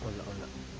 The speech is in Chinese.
不漏了。